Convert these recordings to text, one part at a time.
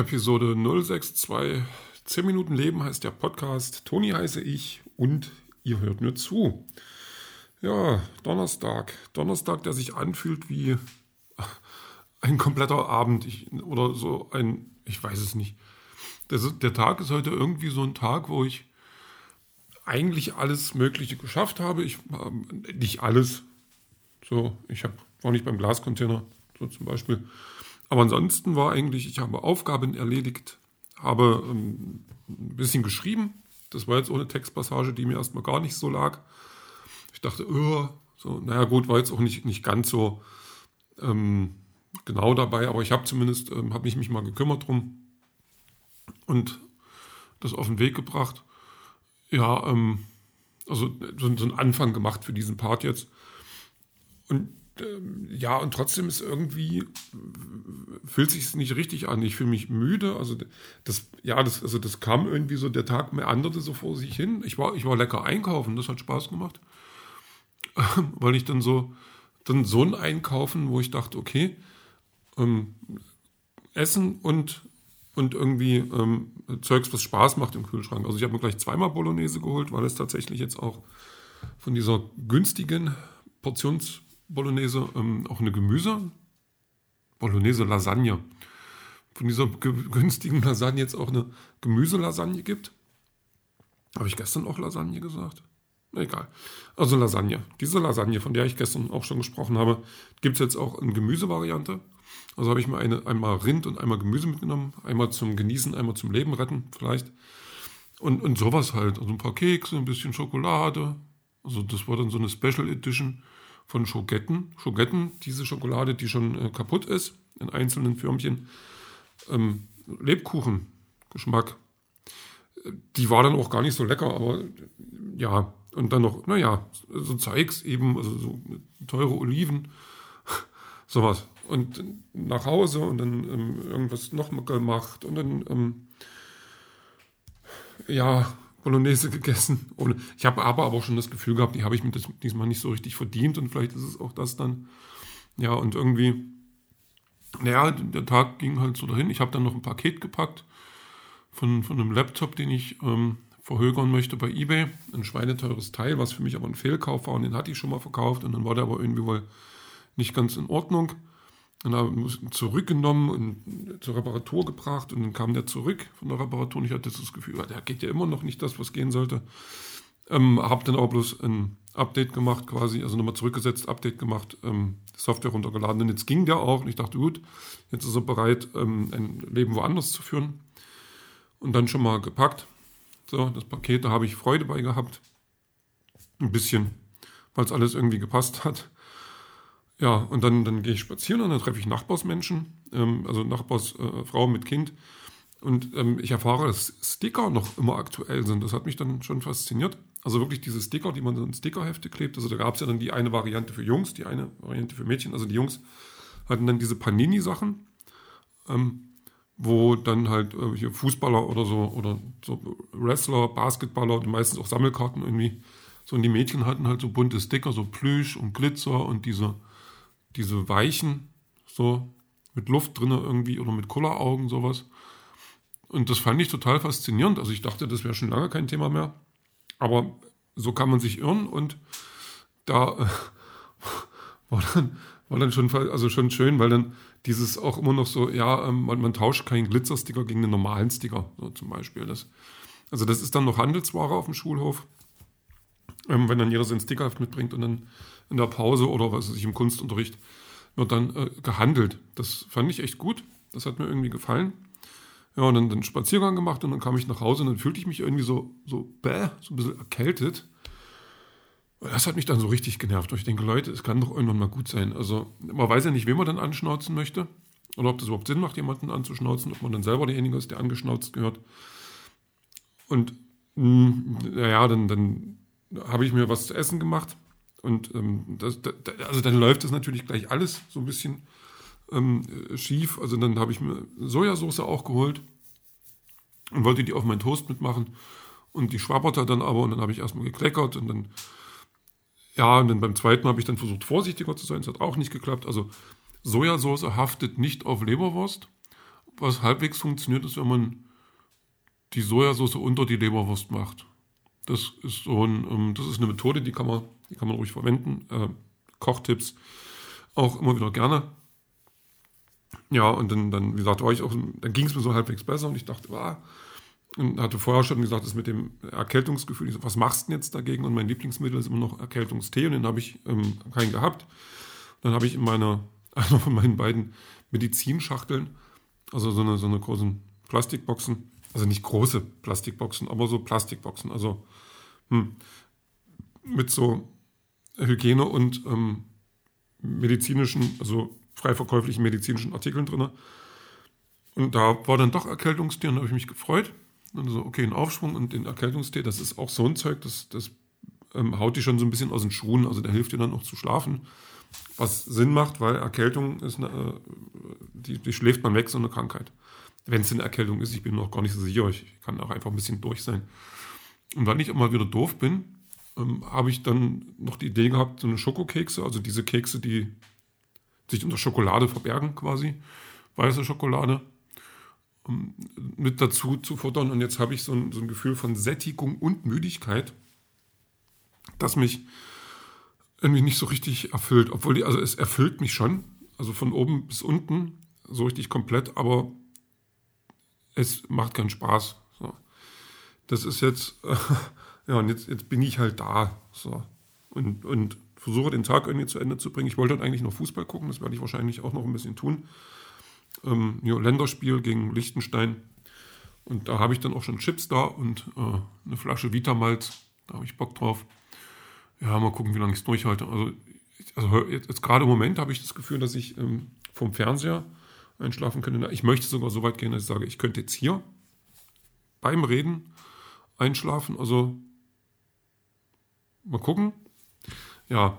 Episode 062 10 Minuten Leben heißt der Podcast. Toni heiße ich und ihr hört mir zu. Ja, Donnerstag. Donnerstag, der sich anfühlt wie ein kompletter Abend ich, oder so ein, ich weiß es nicht. Das, der Tag ist heute irgendwie so ein Tag, wo ich eigentlich alles Mögliche geschafft habe. Ich äh, nicht alles. So, ich hab, war nicht beim Glascontainer, so zum Beispiel. Aber ansonsten war eigentlich, ich habe Aufgaben erledigt, habe ähm, ein bisschen geschrieben. Das war jetzt ohne Textpassage, die mir erstmal gar nicht so lag. Ich dachte, oh, so, naja gut, war jetzt auch nicht, nicht ganz so ähm, genau dabei, aber ich habe zumindest, ähm, habe ich mich mal gekümmert drum und das auf den Weg gebracht. Ja, ähm, also so, so einen Anfang gemacht für diesen Part jetzt. Und ja, und trotzdem ist irgendwie, fühlt sich nicht richtig an. Ich fühle mich müde. Also das, ja, das, also das kam irgendwie so, der Tag meanderte so vor sich hin. Ich war, ich war lecker einkaufen, das hat Spaß gemacht. Weil ich dann so, dann so ein Einkaufen, wo ich dachte, okay, ähm, Essen und, und irgendwie ähm, Zeugs, was Spaß macht im Kühlschrank. Also ich habe mir gleich zweimal Bolognese geholt, weil es tatsächlich jetzt auch von dieser günstigen Portions Bolognese ähm, auch eine Gemüse, Bolognese Lasagne. Von dieser günstigen Lasagne jetzt auch eine Gemüselasagne gibt. Habe ich gestern auch Lasagne gesagt? Egal. Also Lasagne. Diese Lasagne, von der ich gestern auch schon gesprochen habe, gibt es jetzt auch in Gemüsevariante. Also habe ich mir eine, einmal Rind und einmal Gemüse mitgenommen. Einmal zum Genießen, einmal zum Leben retten vielleicht. Und, und sowas halt. Also ein paar Kekse, ein bisschen Schokolade. Also das war dann so eine Special Edition von Schogetten. Schogetten, diese Schokolade, die schon äh, kaputt ist, in einzelnen Förmchen. Ähm, Lebkuchen-Geschmack. Die war dann auch gar nicht so lecker, aber ja, und dann noch, naja, so Zeugs eben, also so teure Oliven, sowas. Und nach Hause und dann ähm, irgendwas noch gemacht und dann, ähm, ja, Bolognese gegessen. Ich habe aber, auch schon das Gefühl gehabt, die habe ich mir diesmal nicht so richtig verdient und vielleicht ist es auch das dann. Ja, und irgendwie, naja, der Tag ging halt so dahin. Ich habe dann noch ein Paket gepackt von, von einem Laptop, den ich ähm, verhögern möchte bei eBay. Ein schweineteures Teil, was für mich aber ein Fehlkauf war und den hatte ich schon mal verkauft und dann war der aber irgendwie wohl nicht ganz in Ordnung. Zurückgenommen und zur Reparatur gebracht und dann kam der zurück von der Reparatur und ich hatte das Gefühl, der geht ja immer noch nicht das, was gehen sollte. Ähm, habe dann aber bloß ein Update gemacht quasi, also nochmal zurückgesetzt, Update gemacht, ähm, Software runtergeladen und jetzt ging der auch und ich dachte, gut, jetzt ist er bereit, ähm, ein Leben woanders zu führen und dann schon mal gepackt. So, das Paket, da habe ich Freude bei gehabt. Ein bisschen, weil es alles irgendwie gepasst hat. Ja, und dann, dann gehe ich spazieren und dann treffe ich Nachbarsmenschen, ähm, also Nachbarsfrau äh, mit Kind. Und ähm, ich erfahre, dass Sticker noch immer aktuell sind. Das hat mich dann schon fasziniert. Also wirklich diese Sticker, die man in Stickerhefte klebt. Also da gab es ja dann die eine Variante für Jungs, die eine Variante für Mädchen. Also die Jungs hatten dann diese Panini-Sachen, ähm, wo dann halt äh, hier Fußballer oder so oder so Wrestler, Basketballer, die meistens auch Sammelkarten irgendwie. So und die Mädchen hatten halt so bunte Sticker, so Plüsch und Glitzer und diese diese weichen, so mit Luft drin irgendwie oder mit Kulleraugen, sowas. Und das fand ich total faszinierend. Also ich dachte, das wäre schon lange kein Thema mehr. Aber so kann man sich irren und da äh, war, dann, war dann schon, also schon schön, weil dann dieses auch immer noch so, ja, ähm, man, man tauscht keinen Glitzersticker gegen einen normalen Sticker, so zum Beispiel. Das, also das ist dann noch Handelsware auf dem Schulhof, ähm, wenn dann jeder seinen Stickerheft mitbringt und dann in der Pause oder was weiß ich im Kunstunterricht wird dann äh, gehandelt. Das fand ich echt gut. Das hat mir irgendwie gefallen. Ja, und dann den Spaziergang gemacht und dann kam ich nach Hause und dann fühlte ich mich irgendwie so, so bäh, so ein bisschen erkältet. Und das hat mich dann so richtig genervt. Und ich denke, Leute, es kann doch irgendwann mal gut sein. Also, man weiß ja nicht, wen man dann anschnauzen möchte. Oder ob das überhaupt Sinn macht, jemanden anzuschnauzen, ob man dann selber derjenige ist, der angeschnauzt gehört. Und naja, dann, dann habe ich mir was zu essen gemacht und ähm, das, das, also dann läuft das natürlich gleich alles so ein bisschen ähm, schief. Also dann habe ich mir Sojasauce auch geholt und wollte die auf meinen Toast mitmachen. Und die schwabberte dann aber und dann habe ich erstmal gekleckert und dann, ja, und dann beim zweiten habe ich dann versucht, vorsichtiger zu sein. Das hat auch nicht geklappt. Also Sojasauce haftet nicht auf Leberwurst. was halbwegs funktioniert, ist, wenn man die Sojasauce unter die Leberwurst macht. Das ist so ein, ähm, das ist eine Methode, die kann man, die kann man ruhig verwenden. Äh, Kochtipps auch immer wieder gerne. Ja, und dann, dann wie gesagt, ich auch, dann ging es mir so halbwegs besser und ich dachte, ah, und hatte vorher schon gesagt, das mit dem Erkältungsgefühl, ich so, was machst du denn jetzt dagegen? Und mein Lieblingsmittel ist immer noch Erkältungstee und den habe ich ähm, keinen gehabt. Dann habe ich in meiner, einer von meinen beiden Medizinschachteln, also so eine, so eine großen Plastikboxen, also nicht große Plastikboxen, aber so Plastikboxen, also hm, mit so Hygiene und ähm, medizinischen, also frei verkäuflichen medizinischen Artikeln drin. Und da war dann doch Erkältungstee und da habe ich mich gefreut. Und so, okay, ein Aufschwung und den Erkältungstee, das ist auch so ein Zeug, das, das ähm, haut die schon so ein bisschen aus den Schuhen. Also der hilft dir dann auch zu schlafen. Was Sinn macht, weil Erkältung ist, eine, äh, die, die schläft man weg, so eine Krankheit. Wenn es eine Erkältung ist, ich bin noch gar nicht so sicher, ich kann auch einfach ein bisschen durch sein. Und weil ich immer wieder doof bin, ähm, habe ich dann noch die Idee gehabt, so eine Schokokekse, also diese Kekse, die sich unter Schokolade verbergen quasi, weiße Schokolade, um mit dazu zu futtern. Und jetzt habe ich so ein, so ein Gefühl von Sättigung und Müdigkeit, das mich irgendwie nicht so richtig erfüllt. Obwohl, die, also es erfüllt mich schon, also von oben bis unten, so richtig komplett, aber es macht keinen Spaß. So. Das ist jetzt, ja, und jetzt, jetzt bin ich halt da. So. Und, und versuche den Tag irgendwie zu Ende zu bringen. Ich wollte dann eigentlich noch Fußball gucken, das werde ich wahrscheinlich auch noch ein bisschen tun. Ähm, ja, Länderspiel gegen Liechtenstein. Und da habe ich dann auch schon Chips da und äh, eine Flasche Vitamalz. Da habe ich Bock drauf. Ja, mal gucken, wie lange ich es durchhalte. Also, also jetzt, jetzt gerade im Moment habe ich das Gefühl, dass ich ähm, vom Fernseher einschlafen könnte. Ich möchte sogar so weit gehen, dass ich sage, ich könnte jetzt hier beim Reden einschlafen. Also mal gucken. Ja,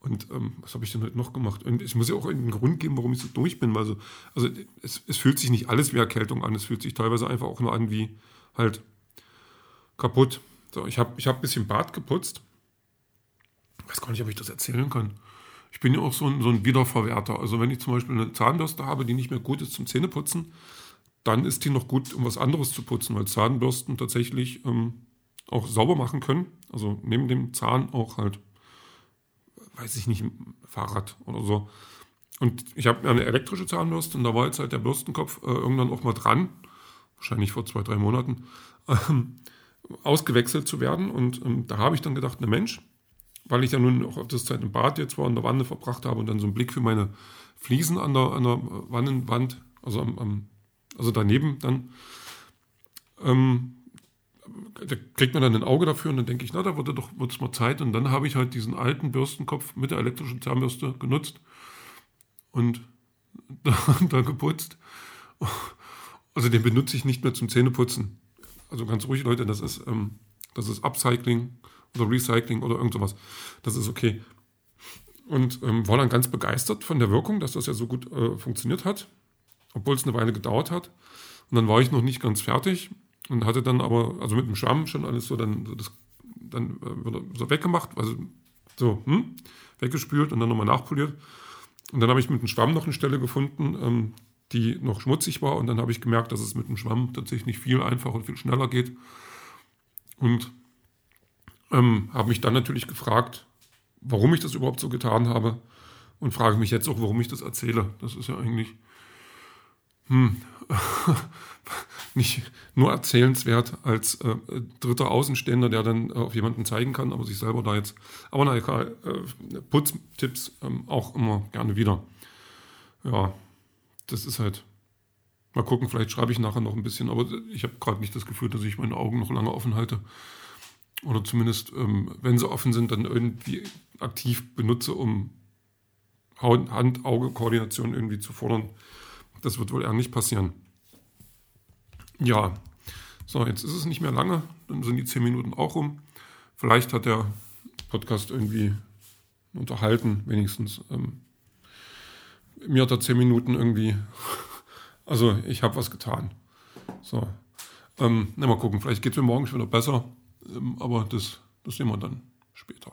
und ähm, was habe ich denn heute noch gemacht? Und es muss ja auch einen Grund geben, warum ich so durch bin. Weil so, also es, es fühlt sich nicht alles wie Erkältung an. Es fühlt sich teilweise einfach auch nur an wie halt kaputt. So, ich habe ich hab ein bisschen Bad geputzt. Ich weiß gar nicht, ob ich das erzählen kann. Ich bin ja auch so ein, so ein Wiederverwerter. Also wenn ich zum Beispiel eine Zahnbürste habe, die nicht mehr gut ist zum Zähneputzen, dann ist die noch gut, um was anderes zu putzen, weil Zahnbürsten tatsächlich ähm, auch sauber machen können. Also neben dem Zahn auch halt weiß ich nicht, Fahrrad oder so. Und ich habe eine elektrische Zahnbürste und da war jetzt halt der Bürstenkopf äh, irgendwann auch mal dran, wahrscheinlich vor zwei, drei Monaten, ähm, ausgewechselt zu werden. Und ähm, da habe ich dann gedacht, ne Mensch, weil ich ja nun auch auf das Zeit im Bad jetzt war und der Wanne verbracht habe und dann so einen Blick für meine Fliesen an der, an der Wannenwand, also, am, am, also daneben dann, ähm, da kriegt man dann ein Auge dafür und dann denke ich, na, da wird doch wird's mal Zeit. Und dann habe ich halt diesen alten Bürstenkopf mit der elektrischen Zahnbürste genutzt und da, geputzt. Also den benutze ich nicht mehr zum Zähneputzen. Also ganz ruhig, Leute, das ist, ähm, das ist Upcycling oder Recycling oder irgend sowas. Das ist okay. Und ähm, war dann ganz begeistert von der Wirkung, dass das ja so gut äh, funktioniert hat, obwohl es eine Weile gedauert hat. Und dann war ich noch nicht ganz fertig und hatte dann aber, also mit dem Schwamm schon alles so dann, so das, dann äh, so weggemacht, also so, hm, weggespült und dann nochmal nachpoliert. Und dann habe ich mit dem Schwamm noch eine Stelle gefunden, ähm, die noch schmutzig war. Und dann habe ich gemerkt, dass es mit dem Schwamm tatsächlich viel einfacher und viel schneller geht. Und ähm, habe mich dann natürlich gefragt, warum ich das überhaupt so getan habe. Und frage mich jetzt auch, warum ich das erzähle. Das ist ja eigentlich hm, nicht nur erzählenswert als äh, dritter Außenstehender, der dann äh, auf jemanden zeigen kann, aber sich selber da jetzt. Aber na egal, äh, Putztipps ähm, auch immer gerne wieder. Ja, das ist halt. Mal gucken, vielleicht schreibe ich nachher noch ein bisschen, aber ich habe gerade nicht das Gefühl, dass ich meine Augen noch lange offen halte. Oder zumindest, ähm, wenn sie offen sind, dann irgendwie aktiv benutze, um Hand-Auge-Koordination irgendwie zu fordern. Das wird wohl eher nicht passieren. Ja, so, jetzt ist es nicht mehr lange, dann sind die zehn Minuten auch rum. Vielleicht hat der Podcast irgendwie unterhalten, wenigstens. Ähm, mir hat er zehn Minuten irgendwie, also ich habe was getan. So, ähm, na, mal gucken, vielleicht geht es mir morgen schon wieder besser, ähm, aber das, das sehen wir dann später.